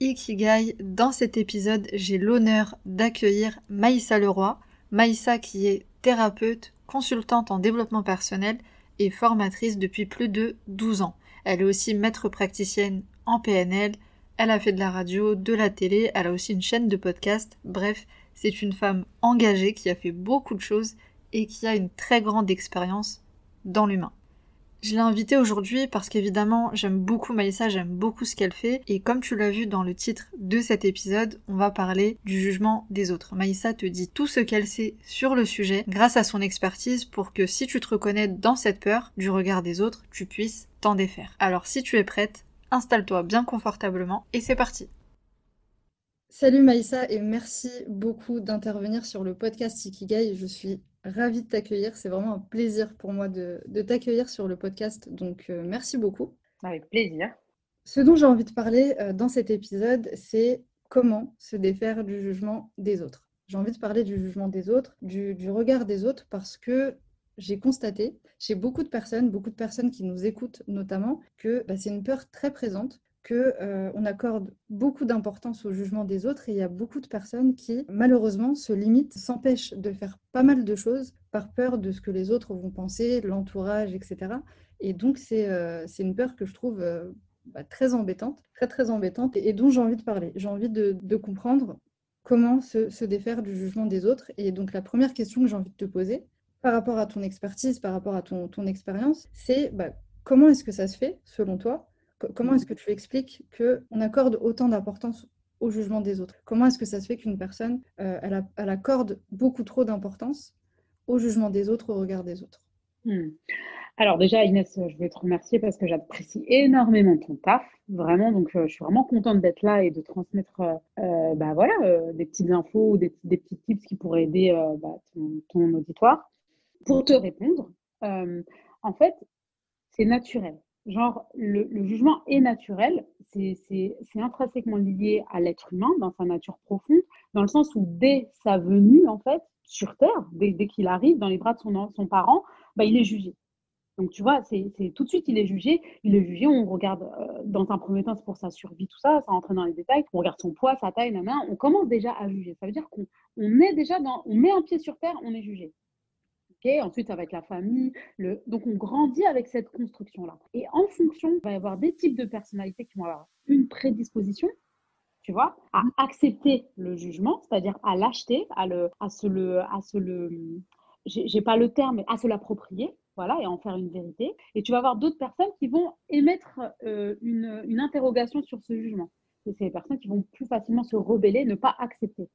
Ikigai. Dans cet épisode, j'ai l'honneur d'accueillir Maïssa Leroy. Maïssa qui est thérapeute, consultante en développement personnel et formatrice depuis plus de 12 ans. Elle est aussi maître praticienne en PNL. Elle a fait de la radio, de la télé, elle a aussi une chaîne de podcast. Bref, c'est une femme engagée qui a fait beaucoup de choses et qui a une très grande expérience dans l'humain. Je l'ai invitée aujourd'hui parce qu'évidemment j'aime beaucoup Maïssa, j'aime beaucoup ce qu'elle fait et comme tu l'as vu dans le titre de cet épisode, on va parler du jugement des autres. Maïssa te dit tout ce qu'elle sait sur le sujet grâce à son expertise pour que si tu te reconnais dans cette peur du regard des autres, tu puisses t'en défaire. Alors si tu es prête, installe-toi bien confortablement et c'est parti. Salut Maïssa et merci beaucoup d'intervenir sur le podcast Ikigai. Je suis ravie de t'accueillir. C'est vraiment un plaisir pour moi de, t'accueillir sur le podcast. Donc, euh, merci beaucoup. Avec plaisir. Ce dont j'ai envie de parler euh, dans cet épisode, c'est comment se défaire du jugement des autres. J'ai envie de parler du jugement des autres, du, regard des autres, parce que j'ai constaté chez beaucoup de personnes, beaucoup de personnes qui nous écoutent notamment, que bah, c'est une peur très présente qu'on euh, accorde beaucoup d'importance au jugement des autres et il y a beaucoup de personnes qui, malheureusement, se limitent, s'empêchent de faire pas mal de choses par peur de ce que les autres vont penser, l'entourage, etc. Et donc, c'est euh, une peur que je trouve euh, bah, très embêtante, très très embêtante et, dont j'ai envie de parler. J'ai envie de, comprendre comment se, défaire du jugement des autres. Et donc, la première question que j'ai envie de te poser, par rapport à ton expertise, par rapport à ton, ton expérience, c'est bah, comment est-ce que ça se fait, selon toi, Comment est-ce que tu expliques qu'on accorde autant d'importance au jugement des autres? Comment est-ce que ça se fait qu'une personne, euh, elle, accorde beaucoup trop d'importance au jugement des autres, au regard des autres? Hmm. Alors déjà, Inès, je vais te remercier parce que j'apprécie énormément ton taf, vraiment. Donc, euh, je suis vraiment contente d'être là et de transmettre euh, bah, voilà, des petites infos ou des, petits tips qui pourraient aider bah, ton, auditoire. Pour te répondre, en fait, c'est naturel. Genre, le, jugement est naturel, c'est intrinsèquement lié à l'être humain dans sa nature profonde, dans le sens où dès sa venue, en fait, sur Terre, dès, qu'il arrive dans les bras de son, parent, bah, il est jugé. Donc, tu vois, c'est tout de suite, il est jugé. Il est jugé, on regarde, euh, dans un premier temps, c'est pour sa survie, tout ça, ça rentre dans les détails. On regarde son poids, sa taille, main, On commence déjà à juger. Ça veut dire qu'on est déjà dans, on met un pied sur terre, on est jugé. Ensuite, avec la famille. Le... Donc, on grandit avec cette construction-là. Et en fonction, il va y avoir des types de personnalités qui vont avoir une prédisposition, tu vois, à mmh. accepter le jugement, c'est-à-dire à l'acheter, à, le, à se le... À se le j'ai pas le terme, mais à se l'approprier, voilà, et en faire une vérité. Et tu vas avoir d'autres personnes qui vont émettre euh, une, une, interrogation sur ce jugement. Et c'est les personnes qui vont plus facilement se rebeller, ne pas accepter.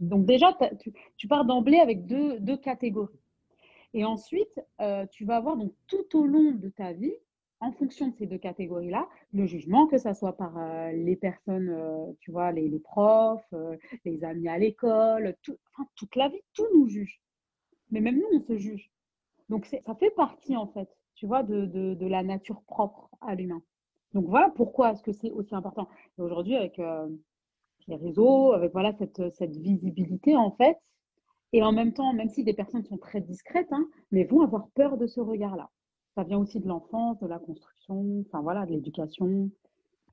Donc déjà, tu, tu, pars d'emblée avec deux, deux catégories. Et ensuite, euh, tu vas avoir donc tout au long de ta vie, en fonction de ces deux catégories-là, le jugement, que ce soit par euh, les personnes, euh, tu vois, les, profs, les amis à l'école, enfin, toute la vie, tout nous juge. Mais même nous, on se juge. Donc ça fait partie, en fait, tu vois, de, de, la nature propre à l'humain. Donc voilà pourquoi est-ce que c'est aussi important. Aujourd'hui, avec les réseaux, avec voilà cette, cette visibilité, en fait, et en même temps, même si des personnes sont très discrètes, hein, mais vont avoir peur de ce regard-là. Ça vient aussi de l'enfance, de la construction, enfin voilà, de l'éducation.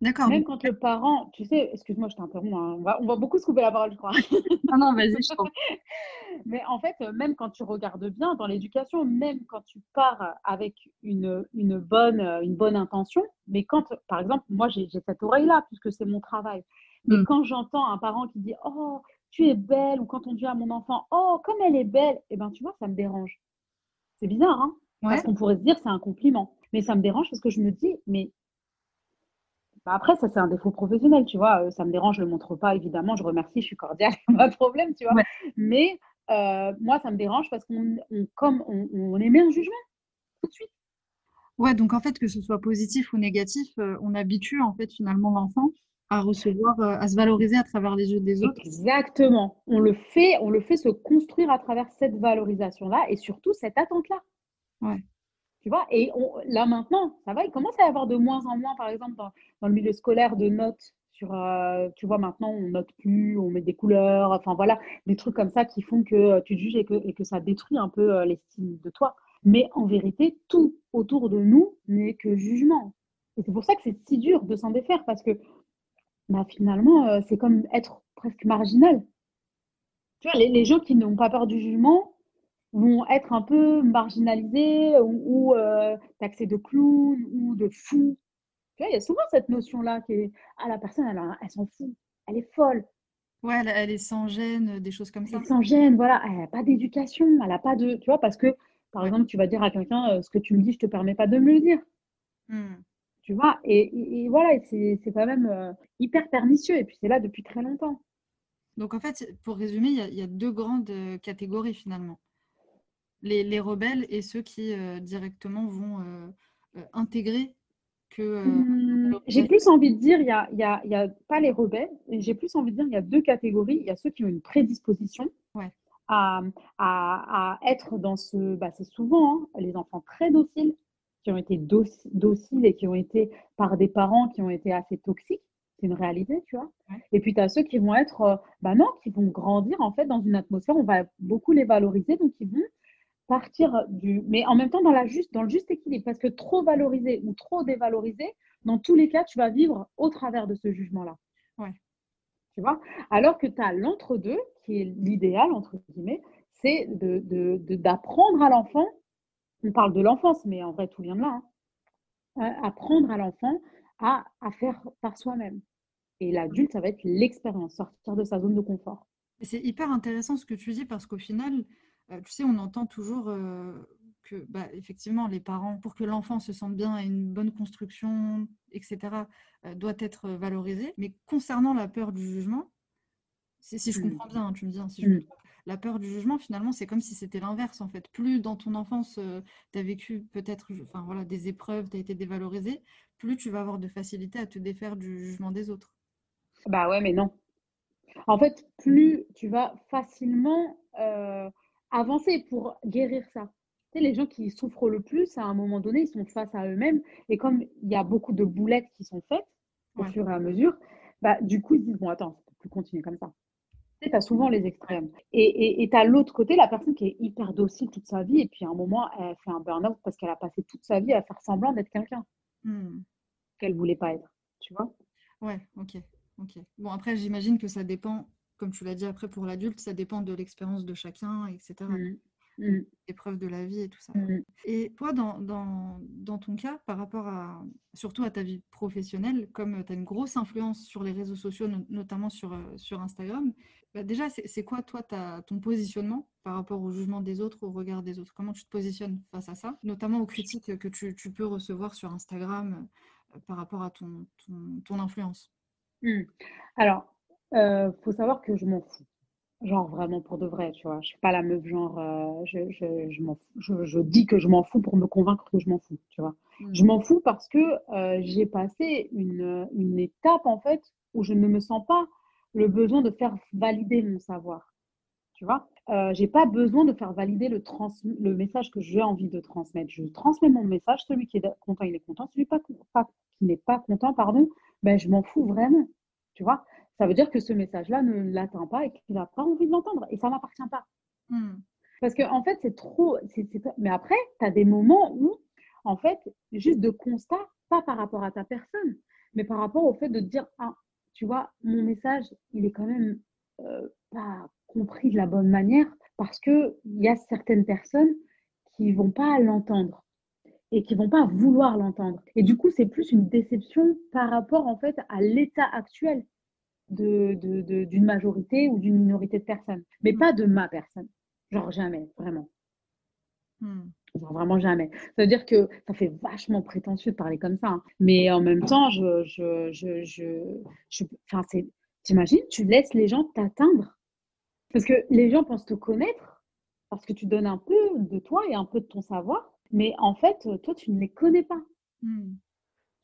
D'accord. Même quand le parent, tu sais, excuse-moi, je t'interromps, hein, on, va, on va beaucoup se couper la parole, je crois. Non, non, vas-y, je t'en Mais en fait, même quand tu regardes bien dans l'éducation, même quand tu pars avec une, une, bonne, une bonne intention, mais quand, par exemple, moi j'ai cette oreille-là, puisque c'est mon travail, mais mmh. quand j'entends un parent qui dit Oh, tu es belle, ou quand on dit à mon enfant, oh, comme elle est belle, eh ben, tu vois, ça me dérange. C'est bizarre, hein Parce qu'on pourrait se dire, c'est un compliment. Mais ça me dérange parce que je me dis, mais bah, après, ça, c'est un défaut professionnel, tu vois. Euh, ça me dérange, je ne le montre pas, évidemment. Je remercie, je suis cordiale, pas de problème, tu vois. Mais euh, moi, ça me dérange parce qu'on comme on, émet un jugement tout de suite. Ouais, donc en fait, que ce soit positif ou négatif, euh, on habitue en fait finalement l'enfant À recevoir, euh, à se valoriser à travers les yeux des autres. Exactement. On le fait, on le fait se construire à travers cette valorisation-là et surtout cette attente-là. Ouais. Tu vois, et là maintenant, ça va, il commence à y avoir de moins en moins, par exemple, dans, dans le milieu scolaire, de notes sur, euh, tu vois, maintenant, on note plus, on met des couleurs, enfin voilà, des trucs comme ça qui font que euh, tu te juges et que, et que ça détruit un peu euh, l'estime de toi. Mais en vérité, tout autour de nous n'est que jugement. Et c'est pour ça que c'est si dur de s'en défaire, parce que bah, finalement, c'est comme être presque marginal. Tu vois, les, les gens qui n'ont pas peur du jugement, vont être un peu marginalisés ou, ou euh, taxés de clown ou de fou. Tu vois, il y a souvent cette notion-là qui est Ah, la personne, elle, elle s'en fout, elle est folle. Ouais, elle, est sans gêne, des choses comme ça. Elle est sans gêne, voilà. Elle n'a pas d'éducation, elle n'a pas de. Tu vois, parce que, par exemple, tu vas dire à quelqu'un euh, Ce que tu me dis, je ne te permets pas de me le dire. Mmh. Tu vois, et, et, voilà, c'est quand même euh, hyper pernicieux. Et puis, c'est là depuis très longtemps. Donc, en fait, pour résumer, il y, y, a deux grandes catégories finalement les, rebelles et ceux qui euh, directement vont euh, euh, intégrer que. Mmh, j'ai plus envie de dire, il n'y a, y a, y a, pas les rebelles, j'ai plus envie de dire, il y a deux catégories. Il y a ceux qui ont une prédisposition à, à, être dans ce. Bah, c'est souvent hein, les enfants très dociles, qui ont été dociles et qui ont été par des parents qui ont été assez toxiques. C'est une réalité, tu vois. Et puis, tu as ceux qui vont être, bah non, qui vont grandir en fait dans une atmosphère, on va beaucoup les valoriser, donc ils vont partir du. Mais en même temps, dans, la juste, dans le juste équilibre, parce que trop valorisé ou trop dévalorisé, dans tous les cas, tu vas vivre au travers de ce jugement-là. Ouais. Tu vois? Alors que tu as l'entre-deux, qui est l'idéal, entre guillemets, c'est d'apprendre de, de, à l'enfant, on parle de l'enfance, mais en vrai, tout vient de là, hein, apprendre à l'enfant à, à faire par soi-même. Et l'adulte, ça va être l'expérience, sortir de sa zone de confort. C'est hyper intéressant ce que tu dis parce qu'au final, euh, tu sais, on entend toujours euh, que, bah, effectivement, les parents, pour que l'enfant se sente bien et une bonne construction, etc., euh, doit être valorisé. Mais concernant la peur du jugement, si, je mmh. comprends bien, hein, tu me dis hein, si je me mmh. La peur du jugement, finalement, c'est comme si c'était l'inverse, en fait. Plus dans ton enfance, tu as vécu peut-être enfin, voilà, des épreuves, tu as été dévalorisé, plus tu vas avoir de facilité à te défaire du jugement des autres. Bah ouais, mais non. En fait, plus tu vas facilement avancer pour guérir ça. Tu les gens qui souffrent le plus, à un moment donné, ils sont face à eux-mêmes. Et comme il y a beaucoup de boulettes qui sont faites au fur et à mesure, bah, du coup, ils se disent, bon, attends, ça peut plus continuer comme ça. Tu as souvent les extrêmes. Et tu as l'autre côté, la personne qui est hyper docile toute sa vie, et puis à un moment, elle fait un burn-out parce qu'elle a passé toute sa vie à faire semblant d'être quelqu'un mmh. qu'elle ne voulait pas être. Tu vois Ouais, ok. ok. Bon, après, j'imagine que ça dépend comme tu l'as dit après pour l'adulte, ça dépend de l'expérience de chacun, etc. Mmh. Épreuve de la vie et tout ça. Mmh. Et toi, dans, dans, dans, ton cas, par rapport à surtout à ta vie professionnelle, comme tu as une grosse influence sur les réseaux sociaux, notamment sur, euh, sur Instagram, bah déjà, c'est quoi, toi, ta, ton positionnement par rapport au jugement des autres, au regard des autres? Comment tu te positionnes face à ça, notamment aux critiques que tu, tu peux recevoir sur Instagram euh, par rapport à ton, ton, ton influence Alors, euh, faut savoir que je m'en fous. Genre vraiment pour de vrai, tu vois. Je suis pas la meuf genre, euh, je, je, je, m'en je, je, dis que je m'en fous pour me convaincre que je m'en fous, tu vois. Je mmh. m'en fous parce que euh, j'ai passé une, une étape en fait où je ne me sens pas le besoin de faire valider mon savoir, tu vois. Euh, j'ai pas besoin de faire valider le, trans le message que j'ai envie de transmettre. Je transmets mon message, celui qui est content, il est content, celui pas, pas, qui n'est pas content, pardon, ben je m'en fous vraiment, tu vois ça veut dire que ce message-là ne l'atteint pas et qu'il n'a pas envie de l'entendre. Et ça ne m'appartient pas. Hmm. Parce qu'en en fait, c'est trop. Mais après, tu as des moments où, en fait, juste de constat, pas par rapport à ta personne, mais par rapport au fait de dire Ah, tu vois, mon message, il est quand même euh, pas compris de la bonne manière parce qu'il y a certaines personnes qui vont pas l'entendre et qui vont pas vouloir l'entendre. Et du coup, c'est plus une déception par rapport en fait à l'état actuel d'une de, de, majorité ou d'une minorité de personnes, mais mm. pas de ma personne. Genre jamais, vraiment. Mm. Genre vraiment jamais. Ça veut dire que ça fait vachement prétentieux de parler comme ça. Hein. Mais en même temps, je, je, je, je, je enfin, t'imagines, tu laisses les gens t'atteindre. Parce que les gens pensent te connaître, parce que tu donnes un peu de toi et un peu de ton savoir, mais en fait, toi, tu ne les connais pas. Mm.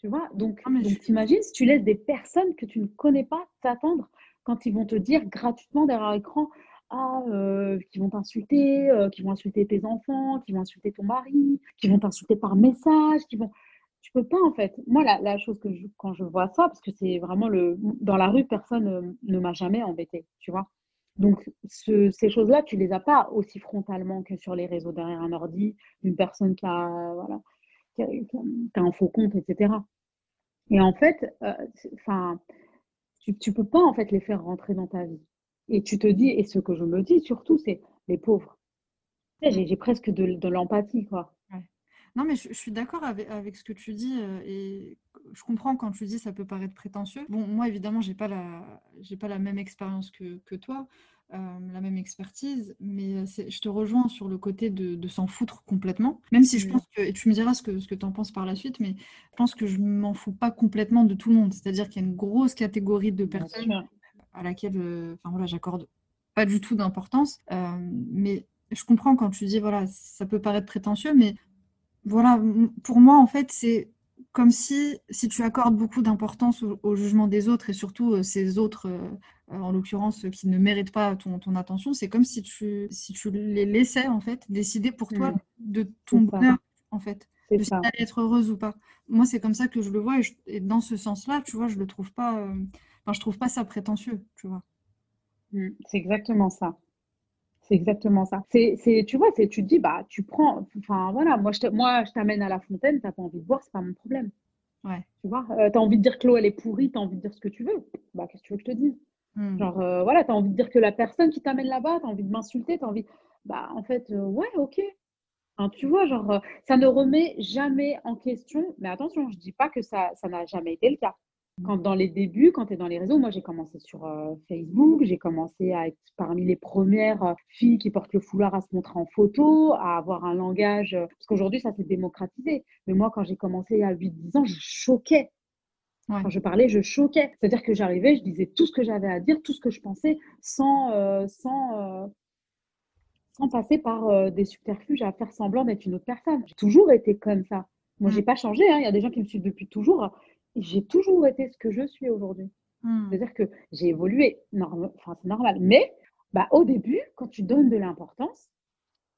Tu vois Donc, donc t'imagines si tu laisses des personnes que tu ne connais pas t'attendre quand ils vont te dire gratuitement derrière l'écran ah, euh, qui vont t'insulter, euh, qui vont insulter tes enfants, qui vont insulter ton mari, qui vont t'insulter par message, qui vont. Tu peux pas en fait. Moi, la, la chose que quand je vois ça, parce que c'est vraiment le. Dans la rue, personne ne, ne m'a jamais embêté, tu vois. Donc, ces choses-là, tu les as pas aussi frontalement que sur les réseaux derrière un ordi, une personne qui a, voilà, qui a, un faux compte, etc. Et en fait, euh, enfin, tu, tu peux pas en fait les faire rentrer dans ta vie. Et tu te dis, et ce que je me dis surtout, c'est les pauvres. J'ai presque de, l'empathie, quoi. Non, mais je, suis d'accord avec, avec, ce que tu dis euh, et je comprends quand tu dis ça peut paraître prétentieux. Bon, moi, évidemment, j'ai pas la, j'ai pas la même expérience que, que toi, la même expertise, mais euh, je te rejoins sur le côté de, de s'en foutre complètement. Même si je pense que, et tu me diras ce que, ce que tu en penses par la suite, mais je pense que je m'en fous pas complètement de tout le monde. C'est-à-dire qu'il y a une grosse catégorie de personnes à laquelle, enfin voilà, j'accorde pas du tout d'importance. mais je comprends quand tu dis, voilà, ça peut paraître prétentieux, mais voilà, pour moi, en fait, c'est comme si, si tu accordes beaucoup d'importance au, jugement des autres et surtout euh, ces autres, euh, en l'occurrence, qui ne méritent pas ton, ton attention, c'est comme si tu, si tu les laissais, en fait, décider pour toi mmh. de ton bonheur, en fait, de si être heureuse ou pas. Moi, c'est comme ça que je le vois et, dans ce sens-là, tu vois, je le trouve pas, euh, enfin, je trouve pas ça prétentieux, tu vois. Mmh, c'est exactement ça. C'est exactement ça. C'est, tu vois, c'est, tu te dis, bah, tu prends, enfin voilà, moi je, moi, je t'amène à la fontaine, t'as pas envie de boire, c'est pas mon problème. Ouais. Tu vois, euh, tu as envie de dire que l'eau elle est pourrie, tu as envie de dire ce que tu veux. Bah, qu'est-ce que tu veux que je te dise? Hmm. Genre, euh, voilà, tu as envie de dire que la personne qui t'amène là-bas, tu as envie de m'insulter, tu as envie. Bah, en fait, euh, ouais, ok. tu vois, genre, ça ne remet jamais en question, mais attention, je dis pas que ça, ça n'a jamais été le cas. Quand dans les débuts, quand tu es dans les réseaux, moi j'ai commencé sur euh, Facebook, j'ai commencé à être parmi les premières euh, filles qui portent le foulard à se montrer en photo, à avoir un langage, euh, parce qu'aujourd'hui ça s'est démocratisé. Mais moi quand j'ai commencé il y a 8-10 ans, je choquais. Quand je parlais, je choquais. C'est-à-dire que j'arrivais, je disais tout ce que j'avais à dire, tout ce que je pensais, sans, sans, sans passer par des subterfuges à faire semblant d'être une autre personne. J'ai toujours été comme ça. Moi, j'ai pas changé. Hein. Il y a des gens qui me suivent depuis toujours j'ai toujours été ce que je suis aujourd'hui. Hmm. C'est-à-dire que j'ai évolué, enfin, c'est normal. Mais bah, au début, quand tu donnes de l'importance,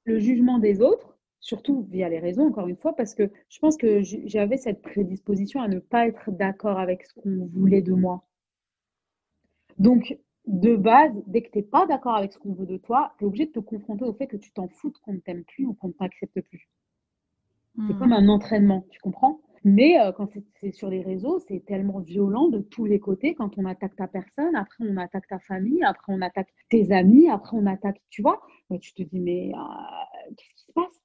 le jugement des autres, surtout via les réseaux, encore une fois, parce que je pense que j'avais cette prédisposition à ne pas être d'accord avec ce qu'on voulait de moi. Donc, de base, dès que tu n'es pas d'accord avec ce qu'on veut de toi, tu es obligé de te confronter au fait que tu t'en fous qu'on ne t'aime plus ou qu'on ne t'accepte plus. C'est hmm. comme un entraînement, tu comprends? Mais euh, quand c'est sur les réseaux, c'est tellement violent de tous les côtés. Quand on attaque ta personne, après on attaque ta famille, après on attaque tes amis, après on attaque, tu vois. tu te dis, mais euh, qu'est-ce qui se passe?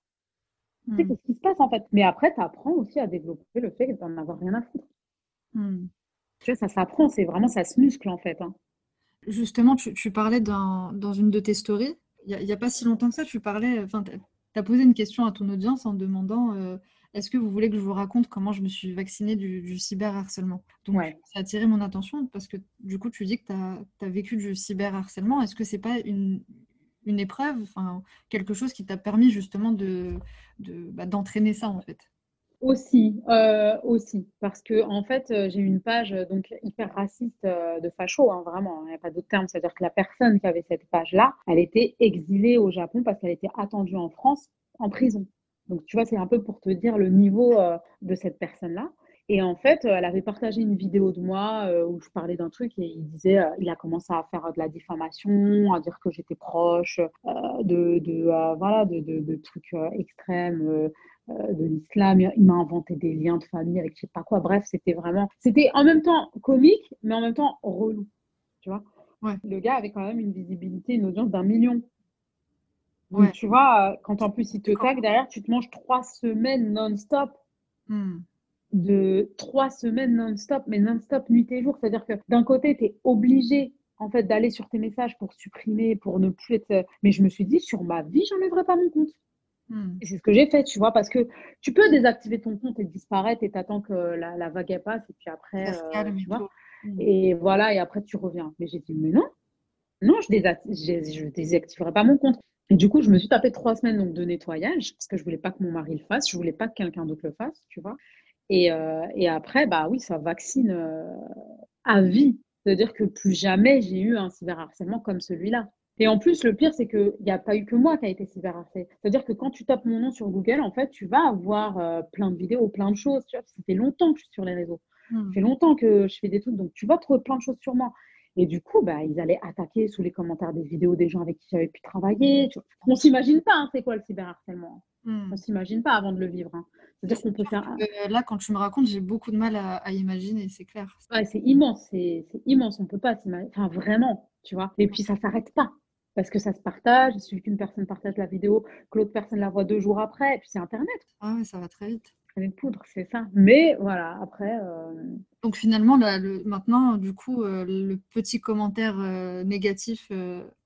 Tu sais, hmm. qu'est-ce qui se passe en fait? Mais après, tu apprends aussi à développer le fait d'en avoir rien à foutre. Hmm. Tu vois, ça s'apprend, c'est vraiment, ça se muscle en fait. Hein. Justement, tu, parlais dans, dans, une de tes stories, il n'y a, pas si longtemps que ça, tu parlais, enfin, tu as posé une question à ton audience en demandant. Euh, est-ce que vous voulez que je vous raconte comment je me suis vaccinée du, cyberharcèlement? Donc, ça a attiré mon attention parce que du coup, tu dis que tu as, vécu du cyberharcèlement. Est-ce que c'est pas une, épreuve, enfin, quelque chose qui t'a permis justement de, bah, d'entraîner ça en fait? Aussi, euh, aussi, parce que en fait, euh, j'ai une page donc hyper raciste euh, de facho, hein, vraiment, il n'y a pas d'autre terme. C'est-à-dire que la personne qui avait cette page-là, elle était exilée au Japon parce qu'elle était attendue en France en prison. Donc, tu vois, c'est un peu pour te dire le niveau euh, de cette personne-là. Et en fait, elle avait partagé une vidéo de moi euh, où je parlais d'un truc et il disait, euh, il a commencé à faire de la diffamation, à dire que j'étais proche de, de voilà, de, de, trucs extrêmes de l'islam. Il m'a inventé des liens de famille avec je sais pas quoi. Bref, c'était vraiment, c'était en même temps comique, mais en même temps relou. Tu vois, le gars avait quand même une visibilité, une audience d'un million. Donc, tu vois, euh, quand en plus il te tag derrière, tu te manges trois semaines non-stop. Hmm. De trois semaines non-stop, mais non-stop nuit et jour. C'est-à-dire que d'un côté, tu es obligé en fait d'aller sur tes messages pour supprimer, pour ne plus être. Mais je me suis dit, sur ma vie, j'enlèverai pas mon compte. Hmm. Et c'est ce que j'ai fait, tu vois, parce que tu peux désactiver ton compte et disparaître et t'attends que la, la, vague passe et puis après, euh, tu vois. Hmm. Et voilà, et après tu reviens. Mais j'ai dit, mais non, non, je, je désactiverai pas mon compte. Et du coup, je me suis tapé trois semaines donc, de nettoyage parce que je voulais pas que mon mari le fasse, je voulais pas que quelqu'un d'autre le fasse, tu vois. Et, euh, et après, bah oui, ça vaccine euh, à vie. C'est-à-dire que plus jamais j'ai eu un cyberharcèlement comme celui-là. Et en plus, le pire, c'est qu'il n'y a pas eu que moi qui a été cyberharcélé. C'est-à-dire que quand tu tapes mon nom sur Google, en fait, tu vas avoir euh, plein de vidéos, plein de choses. Tu vois, ça fait longtemps que je suis sur les réseaux. Ça Hmm. fait longtemps que je fais des trucs, donc tu vas trouver plein de choses sur moi. Et du coup, bah, ils allaient attaquer sous les commentaires des vidéos des gens avec qui j'avais pu travailler. Tu vois. On s'imagine pas, hein, c'est quoi le cyberharcèlement. Hmm. On s'imagine pas avant de le vivre. hein. C'est-à-dire qu'on peut faire. Euh, là, quand tu me racontes, j'ai beaucoup de mal à, à imaginer, c'est clair. Ouais, c'est immense, c'est immense. On peut pas s'imaginer. Enfin, vraiment, tu vois. Et puis, ça s'arrête pas. Parce que ça se partage. Il suffit qu'une personne partage la vidéo, que l'autre personne la voit deux jours après. Et puis, c'est Internet. Ah ouais, ça va très vite. De poudre, c'est ça. Mais voilà, après. euh, Donc finalement, là, le, maintenant, du coup, euh, le petit commentaire euh, négatif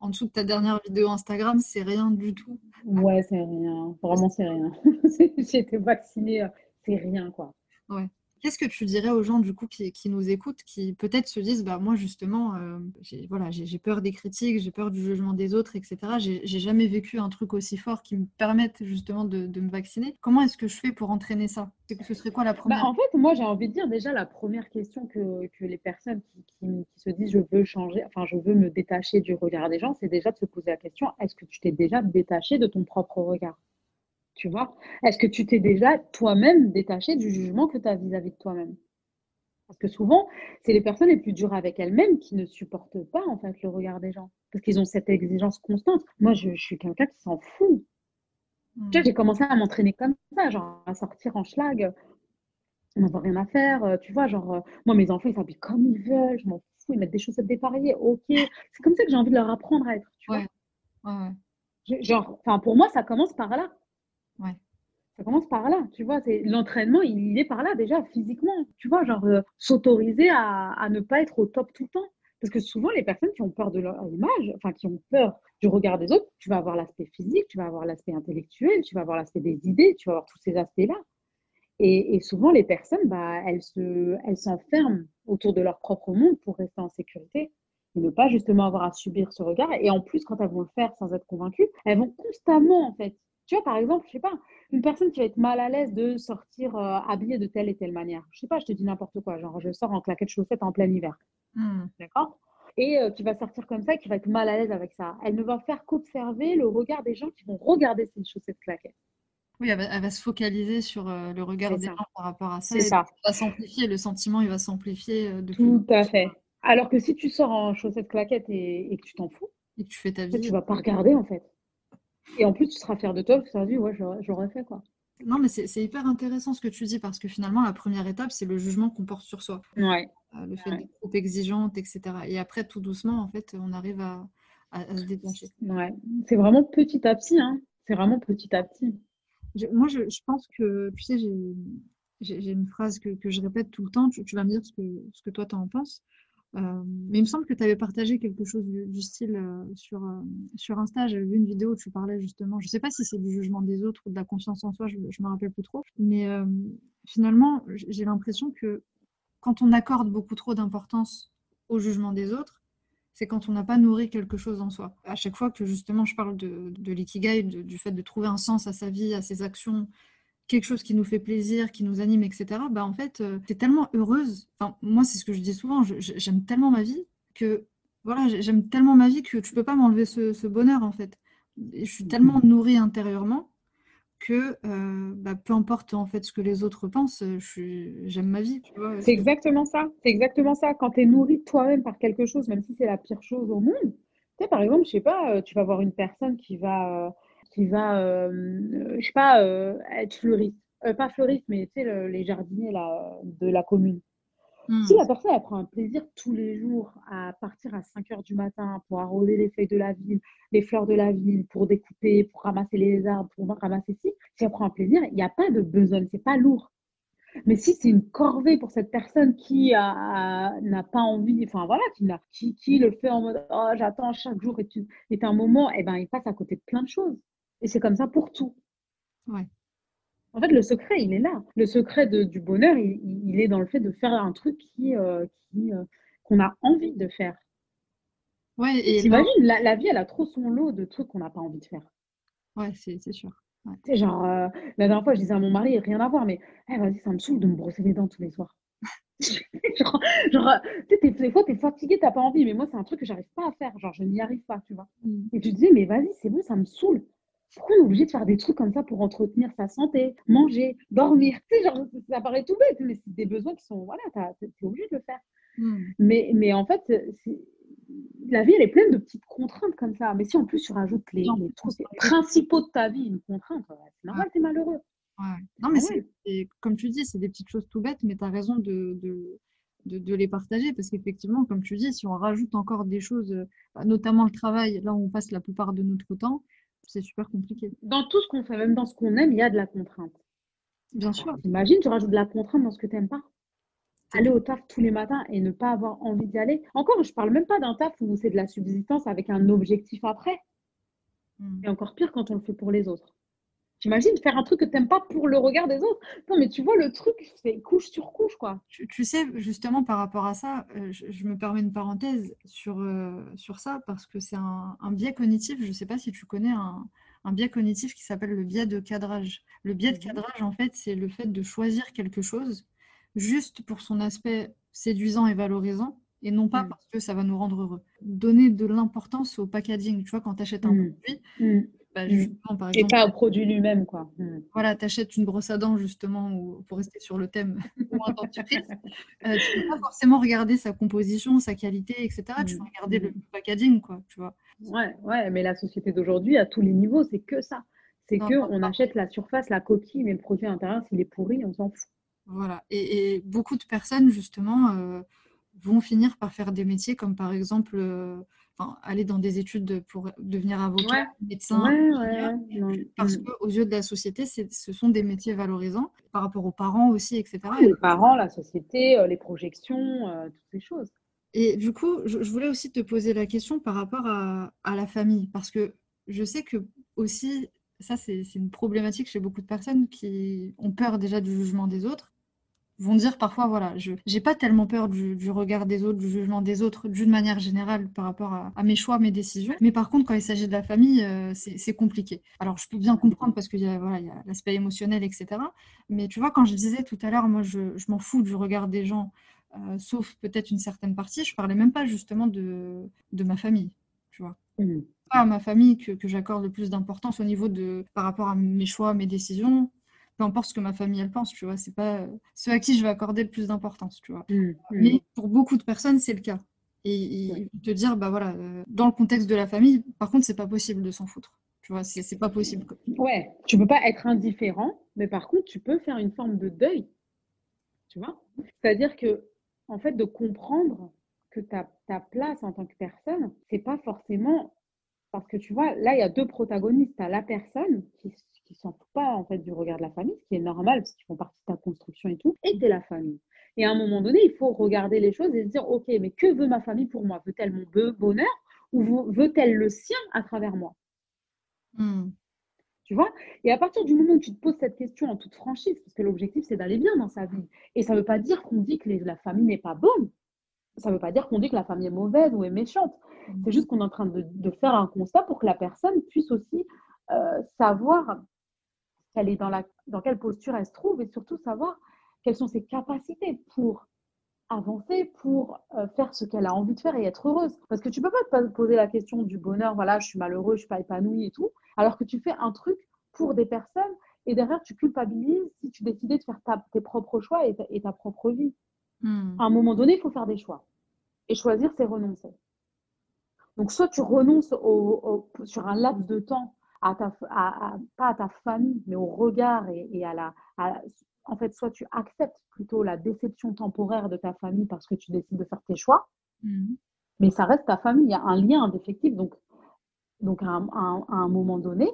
en dessous de ta dernière vidéo Instagram, c'est rien du tout. Ouais, c'est rien. Vraiment, c'est rien. J'ai été vaccinée, c'est rien, quoi. Ouais. Qu'est-ce que tu dirais aux gens du coup qui, qui nous écoutent, qui peut-être se disent, bah moi justement, euh, j'ai voilà, j'ai peur des critiques, j'ai peur du jugement des autres, etc. J'ai jamais vécu un truc aussi fort qui me permette justement de, de me vacciner. Comment est-ce que je fais pour entraîner ça? Ce serait quoi la Bah, première? en fait, moi, j'ai envie de dire déjà la première question que, que les personnes qui, qui, qui se disent je veux changer, enfin, je veux me détacher du regard des gens, c'est déjà de se poser la question, est-ce que tu t'es déjà détaché de ton propre regard? Tu vois? Est-ce que tu t'es déjà toi-même détaché du jugement que tu as vis-à-vis de toi-même? Parce que souvent, c'est les personnes les plus dures avec elles-mêmes qui ne supportent pas, en fait, le regard des gens. Parce qu'ils ont cette exigence constante. Moi, je, je suis quelqu'un qui s'en fout. Tu vois, j'ai commencé à m'entraîner comme ça, genre à sortir en schlag. On n'a rien à faire, euh, tu vois, genre, euh, moi, mes enfants, ils s'habillent comme ils veulent, je m'en fous, ils mettent des chaussettes dépareillées, ok. C'est comme ça que j'ai envie de leur apprendre à être, tu vois. Ouais. Je- Genre, enfin, pour moi, ça commence par là. Ça commence par là, tu vois. C'est l'entraînement, il, est par là déjà, physiquement, tu vois, genre, euh, s'autoriser à, à ne pas être au top tout le temps. Parce que souvent, les personnes qui ont peur de leur image, enfin, qui ont peur du regard des autres, tu vas avoir l'aspect physique, tu vas avoir l'aspect intellectuel, tu vas avoir l'aspect des idées, tu vas avoir tous ces aspects-là. Et, et souvent, les personnes, bah, elles se, elles s'enferment autour de leur propre monde pour rester en sécurité et ne pas justement avoir à subir ce regard. Et en plus, quand elles vont le faire sans être convaincues, elles vont constamment, en fait. Tu vois, par exemple, je sais pas, une personne qui va être mal à l'aise de sortir euh, habillée de telle et telle manière. Je sais pas, je te dis n'importe quoi, genre je sors en claquettes chaussettes en plein hiver. Hmm. D'accord? Et euh, qui va sortir comme ça, qui va être mal à l'aise avec ça. Elle ne va faire qu'observer le regard des gens qui vont regarder ces chaussettes claquettes. Oui, elle va, elle va se focaliser sur euh, le regard des gens par rapport à ça C'est et ça. ça va s'amplifier, le sentiment, il va s'amplifier de plus en Tout à plus fait. Alors que si tu sors en chaussettes claquettes et, et que tu t'en fous, et que tu fais ta vie. tu vas pas regarder en fait. Et en plus, tu seras fier de toi parce que tu vas dire, ouais, j'aurais fait quoi. Non, mais c'est hyper intéressant ce que tu dis parce que finalement, la première étape, c'est le jugement qu'on porte sur soi, Ouais. Euh, le fait Ouais. d'être trop exigeante, etc. Et après, tout doucement, en fait, on arrive à, à- à se détacher. Ouais. C'est vraiment petit à petit, hein. C'est vraiment petit à petit. Je- moi, je, je pense que, tu sais, j'ai une phrase que, que je répète tout le temps, tu, tu vas me dire ce que, ce que toi, tu en penses. Euh, mais il me semble que tu avais partagé quelque chose du, style euh, sur, euh, sur Insta. J'avais vu une vidéo où tu parlais justement, je sais pas si c'est du jugement des autres ou de la confiance en soi, je, je me rappelle plus trop. Mais euh, finalement, j'ai l'impression que quand on accorde beaucoup trop d'importance au jugement des autres, c'est quand on n'a pas nourri quelque chose en soi. À chaque fois que justement je parle de, de l'ikigai, du fait de trouver un sens à sa vie, à ses actions, quelque chose qui nous fait plaisir, qui nous anime, etc., bah en fait, euh, t'es tellement heureuse. Enfin, moi, c'est ce que je dis souvent, j'aime tellement ma vie que, voilà, j'ai- j'aime tellement ma vie que tu peux pas m'enlever ce, ce bonheur, en fait. Je suis tellement nourrie intérieurement que, euh, bah, peu importe en fait ce que les autres pensent, j'aime ma vie, tu. C'est exactement ça. C'est exactement ça. Quand tu es nourri toi-même par quelque chose, même si c'est la pire chose au monde. Tu sais, par exemple, je sais pas, euh, tu vas voir une personne qui va, euh, qui va, euh, euh, je sais pas, euh, être fleuriste. Euh, pas fleuriste, mais tu sais, le- les jardiniers là, de la commune. Hmm. Si la personne elle prend un plaisir tous les jours à partir à 5 heures du matin pour arroser les feuilles de la ville, les fleurs de la ville, pour découper, pour ramasser les arbres, pour ramasser ci, si elle prend un plaisir, il n'y a pas de besoin, c'est pas lourd. Mais si c'est une corvée pour cette personne qui n'a pas envie, enfin voilà, qui, qui, qui le fait en mode oh, j'attends chaque jour est, une- est un moment, et ben il passe à côté de plein de choses. Et c'est comme ça pour tout. Ouais. En fait, le secret, il est là. Le secret de- du bonheur, il, il- est dans le fait de faire un truc qui, euh, qui, euh, qu'on a envie de faire. Ouais, et T'imagines, la, la vie, elle a trop son lot de trucs qu'on n'a pas envie de faire. Ouais, c'est c'est sûr. Tu sais, genre, euh, la dernière fois, je disais à mon mari, rien à voir, mais eh, vas-y, ça me saoule de me brosser les dents tous les soirs. genre, genre, tu sais, des fois, tu es fatigué, t'as pas envie, mais moi, c'est un truc que j'arrive pas à faire. Genre, je n'y arrive pas, tu vois. Mm. Et tu disais, mais vas-y, c'est bon, ça me saoule. Pourquoi on est obligé de faire des trucs comme ça pour entretenir sa santé, manger, dormir? Tu sais, genre, ça paraît tout bête, mais c'est des besoins qui sont, voilà, tu es obligé de le faire. Mm. Mais, mais en fait, la vie, elle est pleine de petites contraintes comme ça. Mais si en plus tu rajoutes les, Non, les trucs principaux de ta vie, une contrainte, c'est normal, t'es malheureux. Ouais. Non, mais Ah c'est, ouais. c'est- comme tu dis, c'est des petites choses tout bêtes, mais tu as raison de, de, de, de les partager parce qu'effectivement, comme tu dis, si on rajoute encore des choses, euh, bah, notamment le travail, là où on passe la plupart de notre temps, c'est super compliqué. Dans tout ce qu'on fait, même dans ce qu'on aime, il y a de la contrainte. Bien sûr. Imagine, tu rajoutes de la contrainte dans ce que tu n'aimes pas. Aller au taf tous les matins et ne pas avoir envie d'y aller. Encore, je parle même pas d'un taf où c'est de la subsistance avec un objectif après. Mm. Et encore pire quand on le fait pour les autres. T'imagines faire un truc que t'aimes pas pour le regard des autres? Non, mais tu vois, le truc, c'est couche sur couche, quoi. Tu, tu sais, justement, par rapport à ça, euh, je, je me permets une parenthèse sur, euh, sur ça parce que c'est un, un biais cognitif. Je ne sais pas si tu connais un, un biais cognitif qui s'appelle le biais de cadrage. Le biais de Mhm. cadrage, en fait, c'est le fait de choisir quelque chose juste pour son aspect séduisant et valorisant et non pas Mm. parce que ça va nous rendre heureux. Donner de l'importance au packaging. Tu vois, quand tu achètes un Mm. produit, Mm. Bah, Mm. justement, par Et pas au produit lui-même, quoi. Mm. voilà, tu achètes une brosse à dents, justement, ou pour rester sur le thème, ou un dentifrice, euh, tu ne vas pas forcément regarder sa composition, sa qualité, etc. Tu vas Mm. regarder le packaging, quoi, tu vois. Ouais, ouais, mais la société d'aujourd'hui, à tous les niveaux, c'est que ça. C'est que on achète la surface, la coquille, mais le produit à l'intérieur, s'il est pourri, on s'en fout. Voilà. Et, et beaucoup de personnes, justement, euh, vont finir par faire des métiers comme, par exemple, euh, enfin, aller dans des études pour devenir avocat, Ouais, médecin, ouais, non. parce Mm. qu'aux yeux de la société, ce sont des métiers valorisants par rapport aux parents aussi, etc. Et Les parents, la société, euh, les projections, euh, toutes ces choses. Et du coup, je, je voulais aussi te poser la question par rapport à, à la famille, parce que je sais que aussi, ça c'est une problématique chez beaucoup de personnes qui ont peur déjà du jugement des autres, vont dire parfois, voilà, je j'ai pas tellement peur du, du regard des autres, du jugement des autres, d'une manière générale par rapport à, à mes choix, mes décisions, mais par contre, quand il s'agit de la famille, euh, c'est compliqué. Alors, je peux bien comprendre parce qu'il y a, voilà, il y a l'aspect émotionnel, etc. Mais tu vois, quand je disais tout à l'heure, moi, je, je m'en fous du regard des gens euh, sauf peut-être une certaine partie. Je parlais même pas justement de, de ma famille, tu vois. Mm. Pas à ma famille que, que j'accorde le plus d'importance au niveau de par rapport à mes choix, mes décisions. Peu importe ce que ma famille elle pense, tu vois. C'est pas ceux à qui je vais accorder le plus d'importance, tu vois. Mm. Mm. Mais pour beaucoup de personnes, c'est le cas. Et Ouais. te dire, bah voilà, euh, dans le contexte de la famille, par contre, c'est pas possible de s'en foutre. Tu vois, c'est pas possible. Ouais, tu peux pas être indifférent, mais par contre, tu peux faire une forme de deuil, tu vois? C'est-à-dire que, en fait, de comprendre que ta, ta place en tant que personne, c'est pas forcément parce que tu vois, là, il y a deux protagonistes. Tu as la personne qui qui s'en pas en fait du regard de la famille, ce qui est normal parce qu'ils font partie de ta construction et tout, et tu la famille. Et à un moment donné, il faut regarder les choses et se dire, OK, mais que veut ma famille pour moi? Veut-elle mon bonheur ou veut- veut-elle le sien à travers moi? Hmm. Tu vois? Et à partir du moment où tu te poses cette question en toute franchise, parce que l'objectif, c'est d'aller bien dans sa vie. Et ça ne veut pas dire qu'on dit que les- la famille n'est pas bonne. Ça ne veut pas dire qu'on dit que la famille est mauvaise ou est méchante. C'est juste qu'on est en train de, de faire un constat pour que la personne puisse aussi euh, savoir qu'elle est dans, la, dans quelle posture elle se trouve et surtout savoir quelles sont ses capacités pour avancer, pour euh, faire ce qu'elle a envie de faire et être heureuse. Parce que tu peux pas te poser la question du bonheur, voilà, je suis malheureux, je suis pas épanouie et tout, alors que tu fais un truc pour des personnes et derrière tu culpabilises si tu décidais de faire ta- tes propres choix et ta, et ta propre vie. Hmm. À un moment donné, il faut faire des choix. Et choisir, c'est renoncer. Donc, soit tu renonces au- au- sur un laps de temps, à ta, à- à- pas à ta famille, mais au regard et, et à la. à- en fait, soit tu acceptes plutôt la déception temporaire de ta famille parce que tu décides de faire tes choix, Hmm. mais ça reste ta famille. Il y a un lien indéfectible. Donc, donc à, un, à moment donné,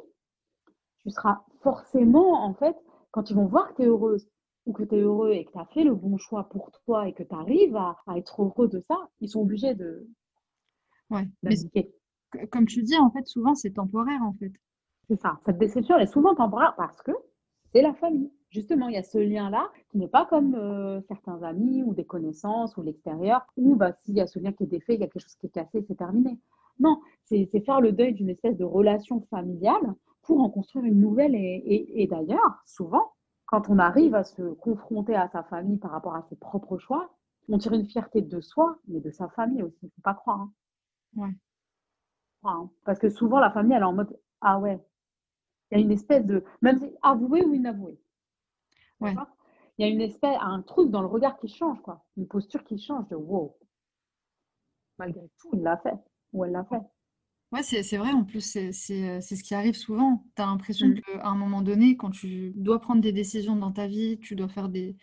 tu seras forcément, en fait, quand ils vont voir que tu es heureuse ou que tu es heureux et que tu as fait le bon choix pour toi et que tu arrives à, à être heureux de ça, ils sont obligés de Ouais. Mais comme tu dis, en fait, souvent c'est temporaire, en fait. C'est ça. Cette déception, elle est souvent temporaire parce que c'est la famille. Justement, il y a ce lien-là qui n'est pas comme euh, certains amis ou des connaissances ou l'extérieur, où bah, s'il y a ce lien qui est défait, il y a quelque chose qui est cassé, c'est terminé. Non, c'est faire le deuil d'une espèce de relation familiale pour en construire une nouvelle. Et, d'ailleurs, souvent, quand on arrive à se confronter à sa famille par rapport à ses propres choix, on tire une fierté de soi, mais de sa famille aussi. Il ne faut pas croire. Hein. Ouais. Hein. Parce que souvent, la famille, elle est en mode Ah ouais. Il y a une espèce de. Même si avoué ou inavoué. Ouais. Il y a une espèce, un truc dans le regard qui change, quoi. Une posture qui change de wow. Malgré tout, il l'a fait. Ou elle l'a fait. Ouais, c'est vrai, en plus, c'est ce qui arrive souvent. Tu as l'impression mmh. qu'à un moment donné, quand tu dois prendre des décisions dans ta vie, tu dois faire des,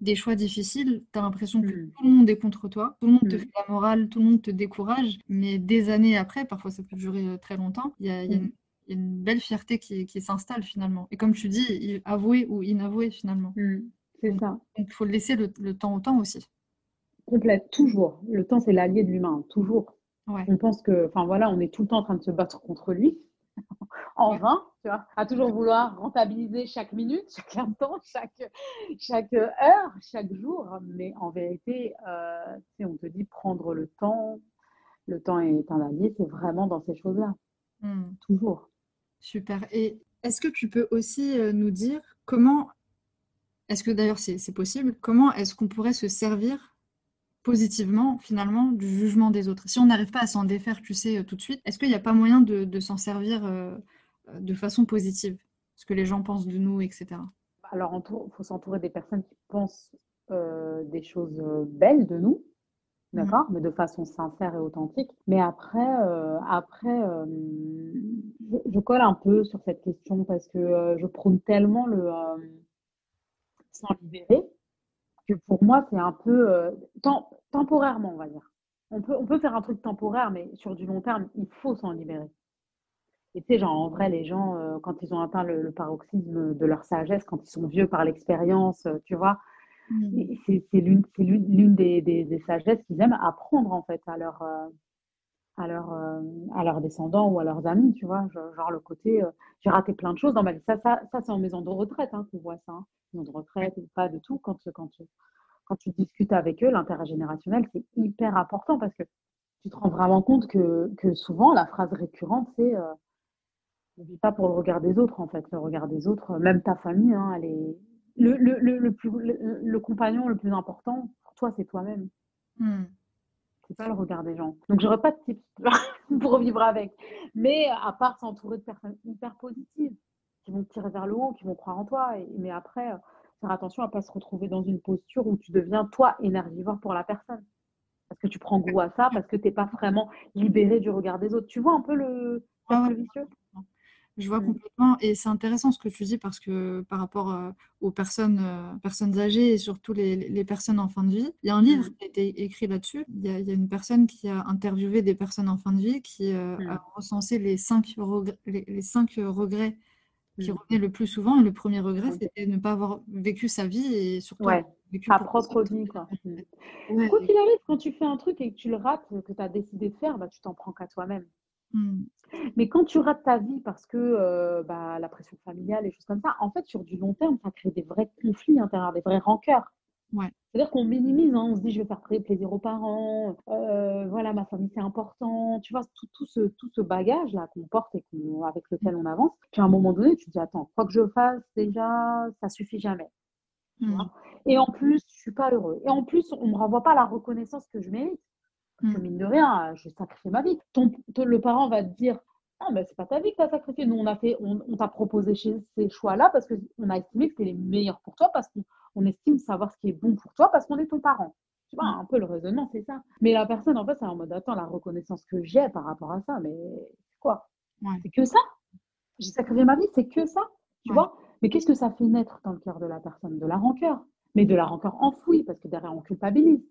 des choix difficiles, tu as l'impression que mmh. tout le monde est contre toi, tout le monde te mmh. fait la morale, tout le monde te décourage, mais des années après, parfois ça peut durer très longtemps, il y a, y a une belle fierté qui, qui s'installe finalement. Et comme tu dis, avouer ou inavouer finalement. Mm, c'est ça. il faut laisser le, temps au temps aussi. Complète, toujours. Le temps, c'est l'allié de l'humain, toujours. On pense que, enfin voilà, on est tout le temps en train de se battre contre lui, en vain, tu vois, à toujours vouloir rentabiliser chaque minute, chaque instant, chaque, chaque heure, chaque jour. Mais en vérité, euh, on te dit prendre le temps, le temps est un allié, c'est vraiment dans ces choses-là. Mm. Toujours. Super. Et est-ce que tu peux aussi euh, nous dire comment, est-ce que d'ailleurs c'est possible, comment est-ce qu'on pourrait se servir positivement finalement du jugement des autres? Si on n'arrive pas à s'en défaire, tu sais, euh, tout de suite, est-ce qu'il n'y a pas moyen de, s'en servir euh, de façon positive? Ce que les gens pensent de nous, etc. Alors, il faut s'entourer des personnes qui pensent des choses belles de nous. D'accord? Mais de façon sincère et authentique. Mais après, euh, après euh, je, colle un peu sur cette question parce que euh, je prône tellement le s'en libérer que pour moi, c'est un peu temporairement, on va dire. On peut, on peut faire un truc temporaire, mais sur du long terme, il faut s'en libérer. Et tu sais, genre, en vrai, les gens, quand ils ont atteint le, paroxysme de leur sagesse, quand ils sont vieux par l'expérience, tu vois. C'est l'une des, des, des, sagesses qu'ils aiment apprendre en fait à, leur, euh, à, leur, euh, à leurs descendants ou à leurs amis, tu vois. Genre, le côté, euh, j'ai raté plein de choses dans ma vie. Ça, ça, c'est en maison de retraite hein, qu'on voit ça. Hein. Maison de retraite, pas de tout. Quand, quand, quand tu discutes avec eux, l'intergénérationnel, c'est hyper important parce que tu te rends vraiment compte que, que souvent, la phrase récurrente, c'est ne vis pas pour le regard des autres, en fait. Le regard des autres, même ta famille, hein, elle est le, le, le, plus, le, compagnon le plus important pour toi, c'est toi-même. Hmm. C'est pas le regard des gens. Donc, j'aurais pas de tips pour vivre avec. Mais à part s'entourer de personnes hyper positives, qui vont te tirer vers le haut, qui vont croire en toi. Et, mais après, euh, faire attention à pas se retrouver dans une posture où tu deviens, toi, énergivore pour la personne. Parce que tu prends goût à ça, parce que tu n'es pas vraiment libéré du regard des autres. Tu vois un peu le cercle vicieux? Je vois mmh. complètement. Et c'est intéressant ce que tu dis parce que par rapport euh, aux personnes, euh, personnes âgées et surtout les, les, personnes en fin de vie, il y a un livre mmh. qui a été écrit là-dessus. Il, il, y a une personne qui a interviewé des personnes en fin de vie qui euh, a mmh. recensé les cinq, regrets, les, cinq regrets qui revenaient le plus souvent. Et le premier regret, c'était de ne pas avoir vécu sa vie et surtout ouais. vécu sa propre vie. Quoi. Quoi qu'il arrive, quand tu fais un truc et que tu le rates, que tu as décidé de faire, bah, tu t'en prends qu'à toi-même. Mais quand tu rates ta vie parce que euh, bah, la pression familiale et choses comme ça, en fait, sur du long terme, ça crée des vrais conflits intérieurs, des vrais rancœurs. Ouais. C'est-à-dire qu'on minimise, hein, on se dit je vais faire plaisir aux parents, euh, voilà, ma famille c'est important, tu vois, tout, tout ce, tout ce bagage-là qu'on porte et avec lequel on avance. Puis à un moment donné, tu te dis attends, quoi que je fasse, déjà, ça suffit jamais. Mmh. Et en plus, je suis pas heureux. Et en plus, on me renvoie pas la reconnaissance que je mérite. Parce que mmh. mine de rien, j'ai sacrifié ma vie. Ton, le parent va te dire Non, mais c'est pas ta vie que tu as sacrifié. Nous, on a fait, on, t'a proposé ces choix-là parce qu'on a estimé que c'était les meilleurs pour toi, parce qu'on estime savoir ce qui est bon pour toi, parce qu'on est ton parent. Tu vois, un peu le raisonnement, c'est ça. Mais la personne, en fait, c'est en mode Attends, la reconnaissance que j'ai par rapport à ça, mais quoi? C'est que ça J'ai sacrifié ma vie, c'est que ça Tu vois? Mais qu'est-ce que ça fait naître dans le cœur de la personne? De la rancœur. Mais de la rancœur enfouie, parce que derrière, on culpabilise.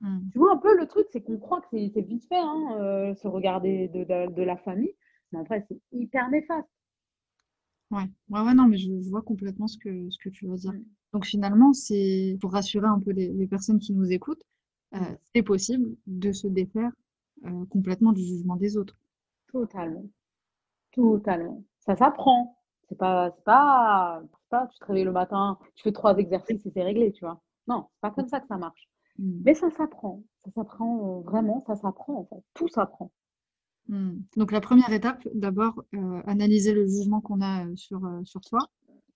Mmh. Tu vois, un peu le truc, c'est qu'on croit que c'est vite fait, hein, euh, se regarder de, de, la famille, mais en fait, c'est hyper néfaste. Ouais. ouais, ouais, non, mais je, vois complètement ce que, ce que tu veux dire. Mmh. Donc finalement, c'est pour rassurer un peu les, personnes qui nous écoutent, euh, mmh. c'est possible de se défaire euh, complètement du jugement des autres. Totalement. Totalement. Ça s'apprend. C'est pas, pas, pas, tu te réveilles le matin, tu fais trois exercices et c'est réglé, tu vois. Non, c'est pas comme ça que ça marche. Mmh. Mais ça s'apprend. Ça s'apprend vraiment, ça s'apprend en fait. Tout s'apprend. Hmm. Donc la première étape, d'abord, euh, analyser le jugement qu'on a euh, sur, euh, sur toi.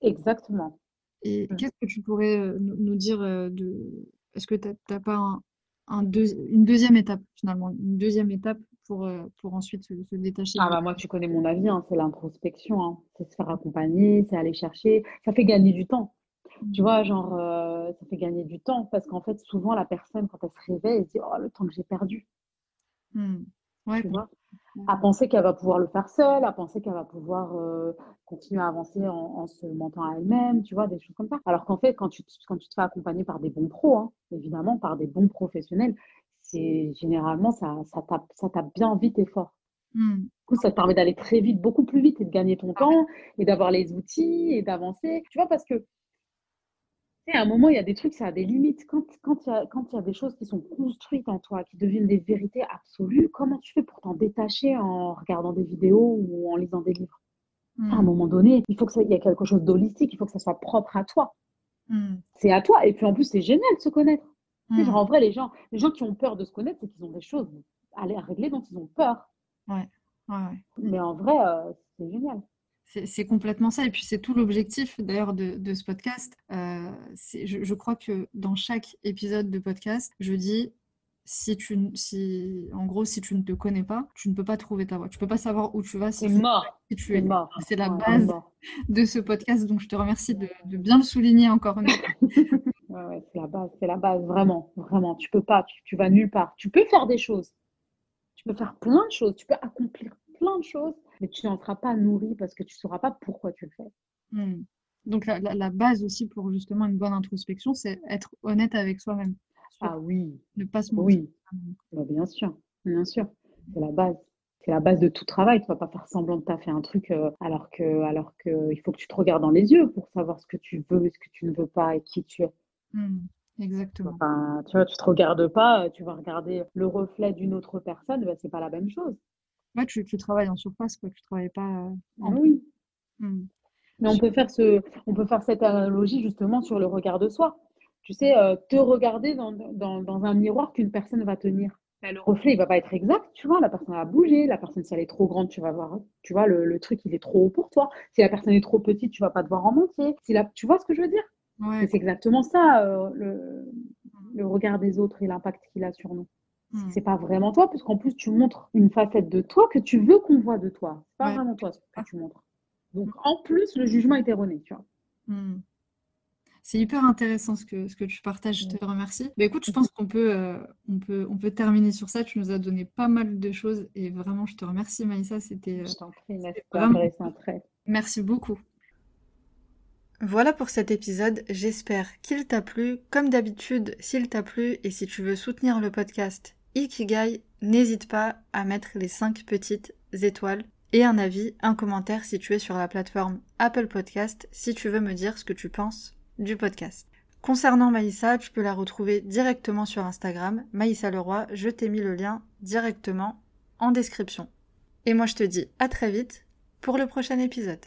Exactement. Et Mm. qu'est-ce que tu pourrais euh, nous, dire euh, de... Est-ce que tu n'as pas un, un deux- une deuxième étape, finalement, une deuxième étape pour, euh, pour ensuite se, se détacher Ah bah moi, tu connais mon avis, hein, c'est l'introspection, hein. C'est se faire accompagner, c'est aller chercher. Ça fait gagner du temps. Tu vois, genre, euh, ça fait gagner du temps parce qu'en fait, souvent, la personne, quand elle se réveille, elle se dit, oh, le temps que j'ai perdu, Hmm. Ouais, tu vois? À penser qu'elle va pouvoir le faire seule, à penser qu'elle va pouvoir euh, continuer à avancer en, en se mentant à elle-même, tu vois, des choses comme ça. Alors qu'en fait, quand tu, te- quand tu te fais accompagner par des bons pros, hein, évidemment, par des bons professionnels, c'est généralement, ça, ça tape, ça tape bien vite et fort. Hmm. Du coup, ça te permet d'aller très vite, beaucoup plus vite et de gagner ton temps et d'avoir les outils et d'avancer. Tu vois, parce que à un moment, il y a des trucs, ça a des limites. Quand, quand il y a, quand y a des choses qui sont construites en toi, qui deviennent des vérités absolues, comment tu fais pour t'en détacher en regardant des vidéos ou en lisant des livres? À un Hmm. moment donné, il faut que ça, il y ait quelque chose d'holistique, il faut que ça soit propre à toi. Hmm. C'est à toi. Et puis en plus, c'est génial de se connaître. Tu sais, Hmm. genre, en vrai, les gens, les gens qui ont peur de se connaître, c'est qu'ils ont des choses à les- à régler dont ils ont peur. Ouais, ouais, ouais. Mais en vrai, euh, c'est génial. C'est complètement ça. Et puis c'est tout l'objectif d'ailleurs de, de ce podcast. Euh, je, je crois que dans chaque épisode de podcast, je dis, si tu, si, en gros, si tu ne te connais pas, tu ne peux pas trouver ta voie. Tu peux pas savoir où tu vas si C'est ne mort. qui tu es. mort. C'est la Ouais, base de ce podcast. Donc je te remercie de, de bien le souligner encore une fois. Ouais, ouais, c'est la base, c'est la base, vraiment, vraiment. Tu peux pas, tu, tu vas nulle part. Tu peux faire des choses, tu peux faire plein de choses, tu peux accomplir plein de choses, mais tu n'en seras pas nourri parce que tu sauras pas pourquoi tu le fais. Hmm. Donc la, la- la base aussi pour justement une bonne introspection, c'est être honnête avec soi-même. Ah oui, Ne pas se mentir. oui, bah, bien sûr, bien sûr. C'est la base. C'est la base de tout travail. Tu vas pas faire semblant de t'as fait un truc euh, alors que, alors que il faut que tu te regardes dans les yeux pour savoir ce que tu veux, ce que tu ne veux pas et qui tu es. Hmm. Exactement. Enfin, tu vois, tu te regardes pas, tu vas regarder le reflet d'une autre personne, bah, c'est pas la même chose. Ouais, tu, tu travailles en surface, quoi. Tu travailles pas euh, Ah en... oui. Hmm. Mais on peut faire ce, on peut faire cette analogie justement sur le regard de soi. Tu sais, euh, te regarder dans, dans, dans un miroir qu'une personne va tenir. Ben, le reflet, il va pas être exact, tu vois. La personne va bouger. La personne, si elle est trop grande, tu vas voir, tu vois, le, le truc, il est trop haut pour toi. Si la personne est trop petite, tu vas pas te voir en entier. Si la, tu vois ce que je veux dire? Ouais. C'est exactement ça, euh, le, le regard des autres et l'impact qu'il a sur nous. Hmm. C'est pas vraiment toi, parce qu'en plus, tu montres une facette de toi que tu veux qu'on voit de toi. C'est pas Ouais. vraiment toi ce que tu montres. Donc, en plus, le jugement est erroné, tu vois. Hmm. C'est hyper intéressant ce que, ce que tu partages, je te remercie. Bah, écoute, je pense qu'on peut, euh, on peut, on peut terminer sur ça. Tu nous as donné pas mal de choses et vraiment, je te remercie, Maïssa. C'était, euh, Je t'en prie, intéressant, très. Merci beaucoup. Voilà pour cet épisode, j'espère qu'il t'a plu. Comme d'habitude, s'il t'a plu et si tu veux soutenir le podcast Ikigai, n'hésite pas à mettre les 5 petites étoiles et un avis, un commentaire si tu es sur la plateforme Apple Podcast, si tu veux me dire ce que tu penses du podcast. Concernant Maïssa, tu peux la retrouver directement sur Instagram, Maïssa Leroy, je t'ai mis le lien directement en description. Et moi je te dis à très vite pour le prochain épisode.